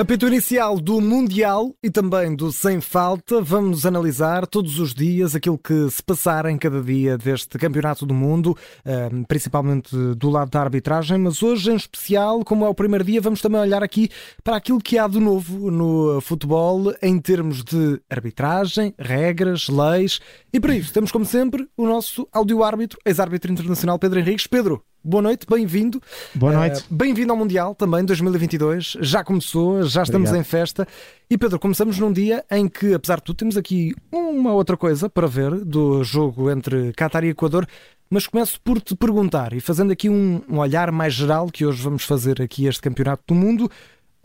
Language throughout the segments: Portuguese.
Apito inicial do Mundial e também do Sem Falta. Vamos analisar todos os dias aquilo que se passar em cada dia deste Campeonato do Mundo, ehm, principalmente do lado da arbitragem, mas hoje em especial, como é o primeiro dia, vamos também olhar aqui para aquilo que há de novo no futebol em termos de arbitragem, regras, leis. E para isso temos, como sempre, o nosso áudio-árbitro, ex-árbitro internacional Pedro Henriques. Pedro, Boa noite, bem-vindo. Boa noite. Uh, bem-vindo ao Mundial também 2022. Já começou, já estamos Obrigado. em festa. E Pedro, começamos num dia em que, apesar de tudo, temos aqui uma outra coisa para ver do jogo entre Qatar e Equador. Mas começo por te perguntar, e fazendo aqui um, um olhar mais geral, que hoje vamos fazer aqui este Campeonato do Mundo,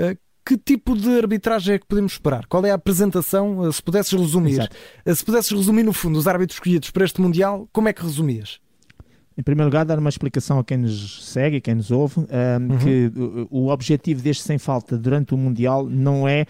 uh, que tipo de arbitragem é que podemos esperar? Qual é a apresentação? Uh, se pudesses resumir, se pudesses resumir no fundo os árbitros escolhidos para este Mundial, como é que resumias? Em primeiro lugar, dar uma explicação a quem nos segue, quem nos ouve, um, uhum. que o, o objetivo deste sem falta durante o Mundial não é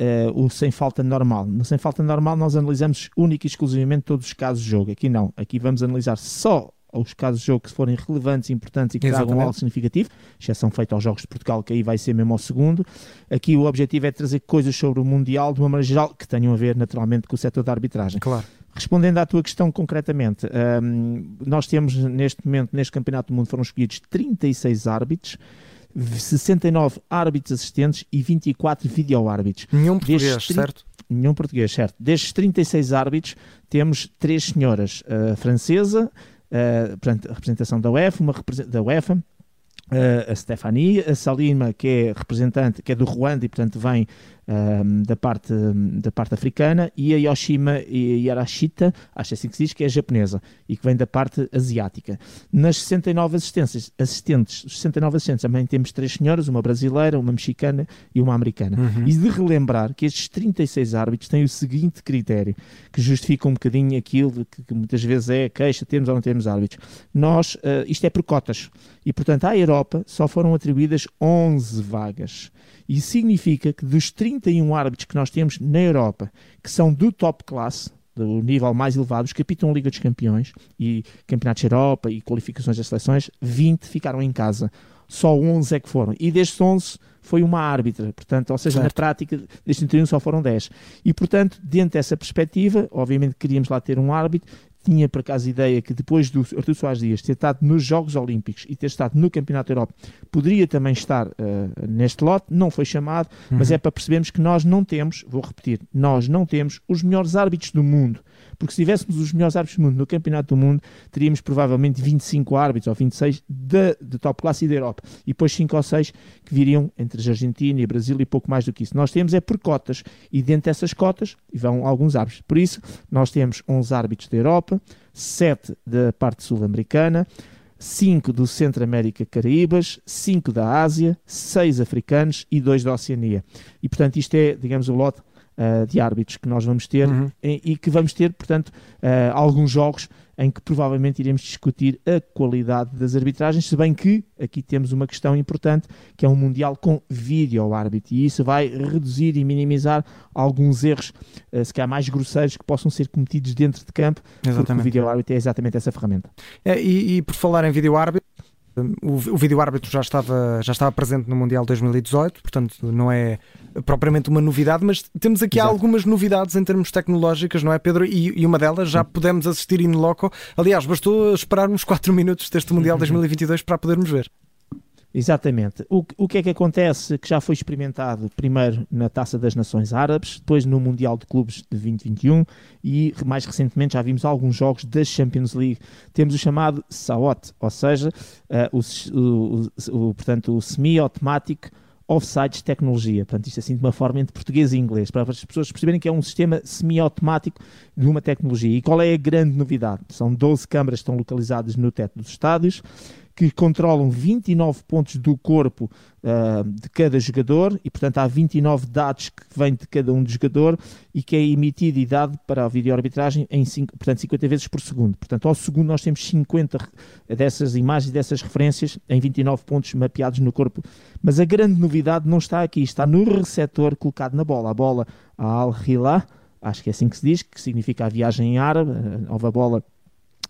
Uh, o sem falta normal. No sem falta normal, nós analisamos única e exclusivamente todos os casos de jogo. Aqui não. Aqui vamos analisar só os casos de jogo que forem relevantes, importantes e que tragam algo significativo, exceção feita aos Jogos de Portugal, que aí vai ser mesmo ao segundo. Aqui o objetivo é trazer coisas sobre o Mundial de uma maneira geral que tenham a ver naturalmente com o setor da arbitragem. Claro. Respondendo à tua questão concretamente, um, nós temos neste momento, neste Campeonato do Mundo, foram escolhidos 36 árbitros. 69 árbitros assistentes e 24 vídeo-árbitros. Nenhum português, certo? Nenhum português, certo. Destes 36 árbitros, temos três senhoras, a francesa, a, portanto, a representação da UEFA, uma da UEFA, a Stefania, a Salima, que é representante, que é do Ruanda e, portanto, vem um, da, parte, da parte africana, e a Yoshima Yarashita, acho assim que se diz, que é japonesa e que vem da parte asiática. Nas 69 assistências, assistentes, 69 assistentes também temos três senhoras, uma brasileira, uma mexicana e uma americana. Uhum. E de relembrar que estes 36 árbitros têm o seguinte critério, que justifica um bocadinho aquilo que, que muitas vezes é queixa, temos ou não temos árbitros. Nós, uh, isto é por cotas, e portanto à Europa só foram atribuídas 11 vagas. E significa que dos 31 árbitros que nós temos na Europa, que são do top class, do nível mais elevado, os que apitam a Liga dos Campeões e Campeonatos da Europa e qualificações das seleções, 20 ficaram em casa. Só 11 é que foram. E destes 11 foi uma árbitra, portanto, ou seja, certo. na prática, destes 31 só foram 10. E, portanto, dentro dessa perspectiva, obviamente queríamos lá ter um árbitro, tinha por acaso a ideia que depois do Artur Soares Dias ter estado nos Jogos Olímpicos e ter estado no Campeonato da Europa, poderia também estar uh, neste lote, não foi chamado, uhum. mas é para percebermos que nós não temos, vou repetir, nós não temos os melhores árbitros do mundo. Porque se tivéssemos os melhores árbitros do mundo no Campeonato do Mundo, teríamos provavelmente 25 árbitros ou 26 de, de top classe e da Europa. E depois 5 ou 6 que viriam entre a Argentina e Brasil e pouco mais do que isso. Nós temos é por cotas. E dentro dessas cotas vão alguns árbitros. Por isso, nós temos 11 árbitros da Europa, 7 da parte sul-americana, 5 do Centro-América Caraíbas, 5 da Ásia, 6 africanos e 2 da Oceania. E portanto, isto é, digamos, o lote uh, de árbitros que nós vamos ter uhum. e, e, que vamos ter, portanto, uh, alguns jogos em que provavelmente iremos discutir a qualidade das arbitragens, se bem que aqui temos uma questão importante, que é um Mundial com vídeo árbitro, e isso vai reduzir e minimizar alguns erros, uh, se calhar mais grosseiros, que possam ser cometidos dentro de campo, exatamente. porque o vídeo árbitro é exatamente essa ferramenta. É, e, e por falar em vídeo árbitro, o, o vídeo-árbitro já estava, já estava presente no Mundial 2018, portanto não é propriamente uma novidade, mas temos aqui Exato. algumas novidades em termos tecnológicos, não é, Pedro? E, e uma delas já pudemos assistir in loco. Aliás, bastou esperar uns 4 minutos deste Mundial 2022 para podermos ver. Exatamente. O, o que é que acontece que já foi experimentado primeiro na Taça das Nações Árabes, depois no Mundial de Clubes de 2021 e mais recentemente já vimos alguns jogos da Champions League. Temos o chamado SAOT, ou seja, uh, o, o, o, portanto, o semi-automático offsides tecnologia. Portanto, isto assim de uma forma entre português e inglês, para as pessoas perceberem que é um sistema semi-automático de uma tecnologia. E qual é a grande novidade? São 12 câmaras que estão localizadas no teto dos estádios que controlam 29 pontos do corpo uh, de cada jogador e, portanto, há 29 dados que vêm de cada um do jogador e que é emitido e dado para a videoarbitragem em 5, portanto, 50 vezes por segundo. Portanto, ao segundo nós temos 50 dessas imagens, dessas referências em 29 pontos mapeados no corpo. Mas a grande novidade não está aqui, está no receptor colocado na bola. A bola, a Al-Hilal, acho que é assim que se diz, que significa a viagem em árabe, a nova bola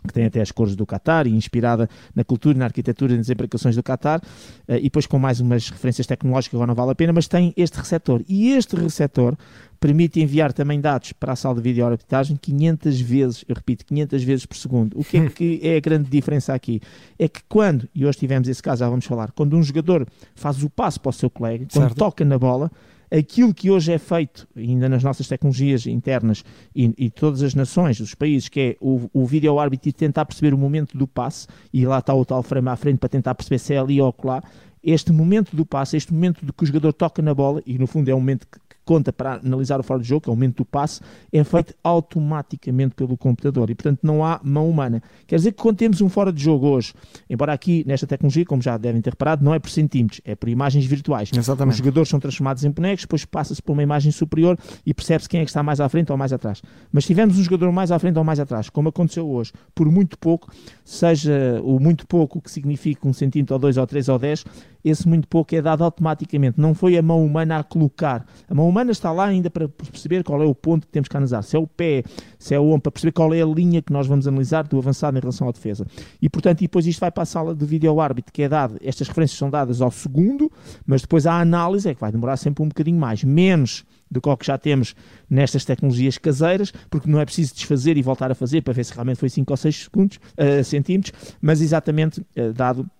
que tem até as cores do Qatar e inspirada na cultura, na arquitetura e nas implicações do Qatar, uh, e depois com mais umas referências tecnológicas, agora não vale a pena, mas tem este receptor. E este receptor permite enviar também dados para a sala de vídeo arbitragem 500 vezes, eu repito, 500 vezes por segundo. O que é que é a grande diferença aqui? É que quando, e hoje tivemos esse caso, já vamos falar, quando um jogador faz o passo para o seu colega, quando certo. toca na bola, aquilo que hoje é feito, ainda nas nossas tecnologias internas e, e todas as nações, os países, que é o, o vídeo árbitro tentar perceber o momento do passe, e lá está o tal frame à frente para tentar perceber se é ali ou lá, este momento do passe, este momento de que o jogador toca na bola, e no fundo é um momento que conta para analisar o fora de jogo, que é o momento do passe, é feito automaticamente pelo computador e, portanto, não há mão humana. Quer dizer que quando temos um fora de jogo hoje, embora aqui nesta tecnologia, como já devem ter reparado, não é por centímetros, é por imagens virtuais. Exatamente. Os jogadores são transformados em bonecos, depois passa-se por uma imagem superior e percebe-se quem é que está mais à frente ou mais atrás. Mas se tivermos um jogador mais à frente ou mais atrás, como aconteceu hoje, por muito pouco, seja o muito pouco que significa um centímetro ou dois ou três ou dez, esse muito pouco é dado automaticamente. Não foi a mão humana a colocar. A mão humana está lá ainda para perceber qual é o ponto que temos que analisar. Se é o pé, se é o ombro, para perceber qual é a linha que nós vamos analisar do avançado em relação à defesa. E, portanto, e depois isto vai para a sala de vídeo árbitro, que é dado, estas referências são dadas ao segundo, mas depois a análise é que vai demorar sempre um bocadinho mais. Menos do que já temos nestas tecnologias caseiras, porque não é preciso desfazer e voltar a fazer para ver se realmente foi 5 ou 6 segundos, uh, centímetros, mas exatamente uh, dado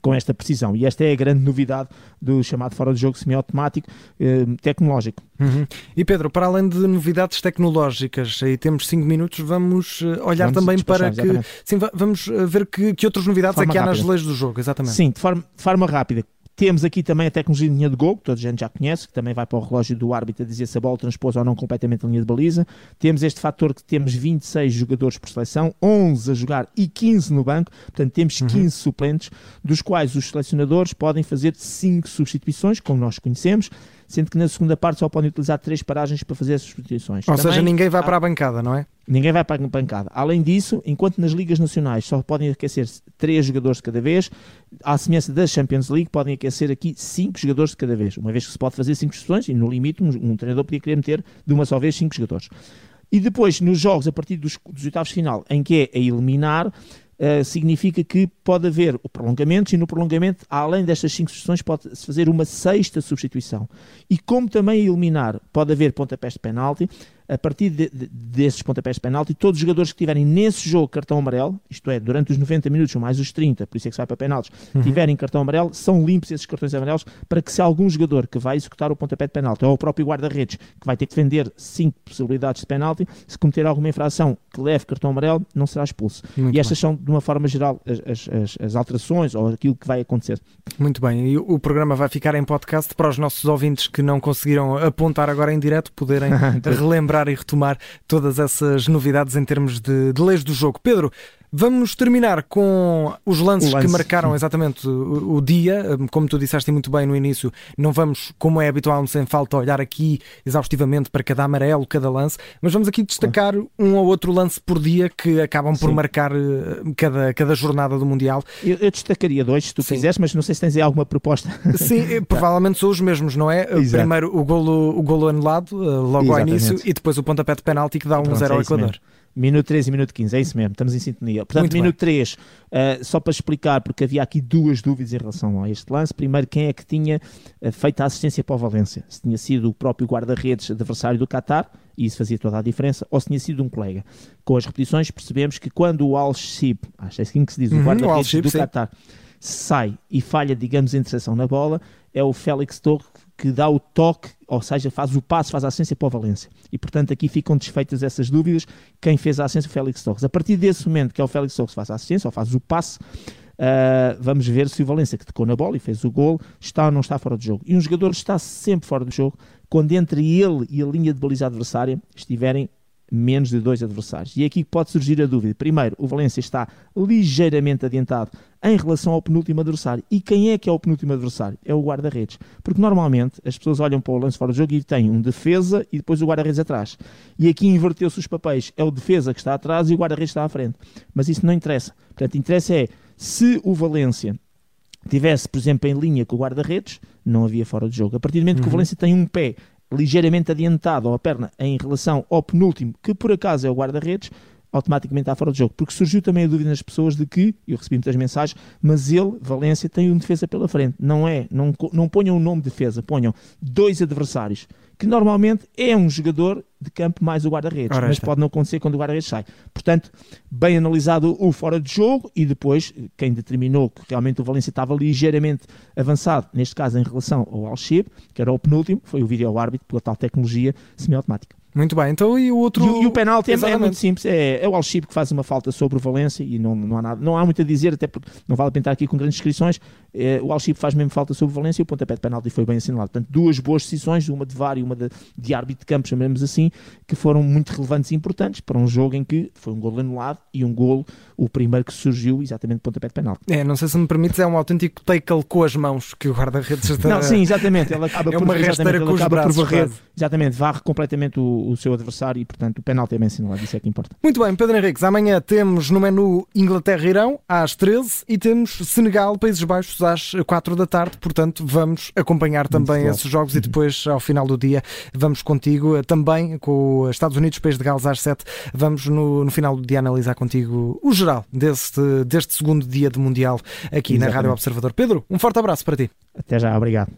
com esta precisão. E esta é a grande novidade do chamado fora de jogo semiautomático eh, tecnológico. Uhum. E Pedro, para além de novidades tecnológicas, aí temos 5 minutos, vamos eh, olhar vamos também para que. Sim, vamos eh, ver que, que outras novidades é que há rápida. nas leis do jogo, exatamente. Sim, de forma, de forma rápida. Temos aqui também a tecnologia de linha de gol, que toda a gente já conhece, que também vai para o relógio do árbitro a dizer se a bola transpôs ou não completamente a linha de baliza. Temos este fator que temos 26 jogadores por seleção, 11 a jogar e 15 no banco, portanto temos 15 uhum. suplentes, dos quais os selecionadores podem fazer 5 substituições, como nós conhecemos, sendo que na segunda parte só podem utilizar 3 paragens para fazer as substituições. Ou Também, seja, ninguém vai para a bancada, não é? Ninguém vai para a bancada. Além disso, enquanto nas ligas nacionais só podem aquecer 3 jogadores de cada vez, à semelhança da Champions League, podem aquecer aqui 5 jogadores de cada vez. Uma vez que se pode fazer 5 sessões, e no limite um, um, treinador podia querer meter de uma só vez 5 jogadores. E depois, nos jogos, a partir dos, dos oitavos de final, em que é a eliminar, Uh, significa que pode haver o prolongamento e no prolongamento, além destas cinco sessões, pode-se fazer uma sexta substituição. E como também eliminar, pode haver pontapés de penalti, a partir de, de, desses pontapés de penalti, todos os jogadores que tiverem nesse jogo cartão amarelo, isto é, durante os 90 minutos ou mais os 30, por isso é que se vai para penaltis, uhum. tiverem cartão amarelo, são limpos esses cartões amarelos para que se algum jogador que vai executar o pontapé de penalti, ou o próprio guarda-redes, que vai ter que defender 5 possibilidades de penalti, se cometer alguma infração que leve cartão amarelo, não será expulso. Muito e estas bem. são, de uma forma geral, as, as, as, alterações ou aquilo que vai acontecer. Muito bem, e o programa vai ficar em podcast para os nossos ouvintes que não conseguiram apontar agora em direto poderem relembrar e retomar todas essas novidades em termos de, de leis do jogo. Pedro, Vamos terminar com os lances lance. que marcaram exatamente o, o, dia. Como tu disseste muito bem no início, não vamos, como é habitual, sem falta, olhar aqui exaustivamente para cada amarelo, cada lance, mas vamos aqui destacar um ou outro lance por dia que acabam por Sim. marcar eh, cada, cada jornada do Mundial. Eu, eu destacaria dois, se tu Sim. quiseres, mas não sei se tens aí alguma proposta. Sim, eh, provavelmente são os mesmos, não é? Exato. Primeiro o golo, o golo anulado, eh, logo Exatamente. ao início, e depois o pontapé de penalti que dá um 0 é ao Equador. Mesmo. Minuto 3 e minuto 15, é isso mesmo, estamos em sintonia. Portanto, Muito minuto bem. 3, uh, eh, só para explicar, porque havia aqui duas dúvidas em relação a este lance. Primeiro, quem é que tinha uh, feito a assistência para o Valência? Se tinha sido o próprio guarda-redes adversário do Qatar, e isso fazia toda a diferença, ou se tinha sido um colega. Com as repetições, percebemos que quando o Al-Shib, acho que é assim que se diz, uhum, o guarda-redes do sim. Qatar, sai e falha, digamos, a interseção na bola, é o Félix Torre que dá o toque, ou seja, faz o passo, faz a assistência para o Valência. E, portanto, aqui ficam desfeitas essas dúvidas. Quem fez a assistência foi o Félix Torres. A partir desse momento que é o Félix Torres que faz a assistência, ou faz o passe, uh, vamos ver se o Valência, que tocou na bola e fez o gol, está ou não está fora do jogo. E um jogador está sempre fora do jogo quando entre ele e a linha de baliza adversária estiverem menos de dois adversários. E é aqui pode surgir a dúvida. Primeiro, o Valência está ligeiramente adiantado em relação ao penúltimo adversário. E quem é que é o penúltimo adversário? É o guarda-redes. Porque normalmente as pessoas olham para o lance fora do jogo e têm um defesa e depois o guarda-redes atrás. E aqui inverteu-se os papéis. É o defesa que está atrás e o guarda-redes está à frente. Mas isso não interessa. Portanto, interessa é se o Valência tivesse, por exemplo, em linha com o guarda-redes, não havia fora de jogo. A partir do momento uhum. que o uhum. Valência tem um pé ligeiramente adiantado ou a perna em relação ao penúltimo, que por acaso é o guarda-redes, automaticamente está fora do jogo. Porque surgiu também a dúvida nas pessoas de que, eu recebi muitas mensagens, mas ele, Valência, tem um defesa pela frente. Não é, não, não ponham o nome de defesa, ponham dois adversários, que normalmente é um jogador de campo mais o guarda-redes, mas pode não acontecer quando o guarda-redes sai. Portanto, bem analisado o fora de jogo e depois quem determinou que realmente o Valência estava ligeiramente avançado, neste caso em relação ao Alchib, que era o penúltimo, foi o vídeo-árbitro pela tal tecnologia semiautomática. Muito bem, então e o outro. E, e o penalti é, é, muito simples: é, é o Alchib que faz uma falta sobre o Valência e não, não, há nada, não há muito a dizer, até porque não vale a pena estar aqui com grandes descrições. É, o Alchib faz mesmo falta sobre o Valência e o pontapé de penalti foi bem assinalado. Portanto, duas boas decisões, uma de VAR e uma de, de árbitro de campo, chamemos assim, que foram muito relevantes e importantes para um jogo em que foi um gol anulado e um golo, o primeiro que surgiu exatamente de pontapé de penalti. É, não sei se me permites, é um autêntico tackle com as mãos que o guarda-redes está. Não, sim, exatamente. Ela acaba é por, uma rasteira com os braços. Por varrer, exatamente, varre completamente o, o seu adversário e, portanto, o penalti é bem assinalado, isso é que importa. Muito bem, Pedro Henriques, amanhã temos no menu Inglaterra-Irão às 13 e temos Senegal-Países Baixos às 4 da tarde, portanto, vamos acompanhar também esses jogos e uhum. depois, ao final do dia, vamos contigo também com os Estados Unidos, País de Gales às 7. Vamos no, no final do dia analisar contigo o geral deste, deste segundo dia de Mundial aqui Exatamente. na Rádio Observador. Pedro, um forte abraço para ti. Até já, obrigado.